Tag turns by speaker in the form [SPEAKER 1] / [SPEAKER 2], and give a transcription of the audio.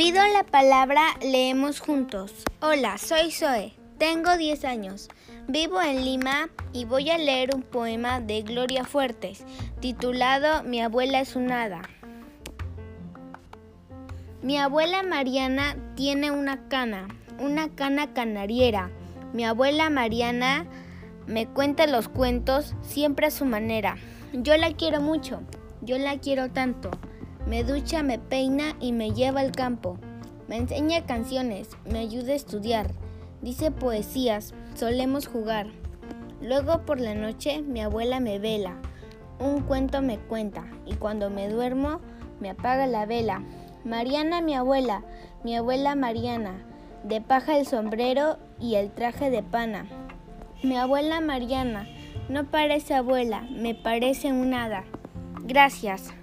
[SPEAKER 1] Pido la palabra, leemos juntos. Hola, soy Zoe, tengo 10 años, vivo en Lima y voy a leer un poema de Gloria Fuertes titulado Mi abuela es un hada. Mi abuela Mariana tiene una cana, una cana canariera. Mi abuela Mariana me cuenta los cuentos siempre a su manera. Yo la quiero mucho, yo la quiero tanto. Me ducha, me peina y me lleva al campo. Me enseña canciones, me ayuda a estudiar. Dice poesías, solemos jugar. Luego por la noche mi abuela me vela. Un cuento me cuenta y cuando me duermo me apaga la vela. Mariana mi abuela, mi abuela Mariana, de paja el sombrero y el traje de pana. Mi abuela Mariana no parece abuela, me parece un hada. Gracias.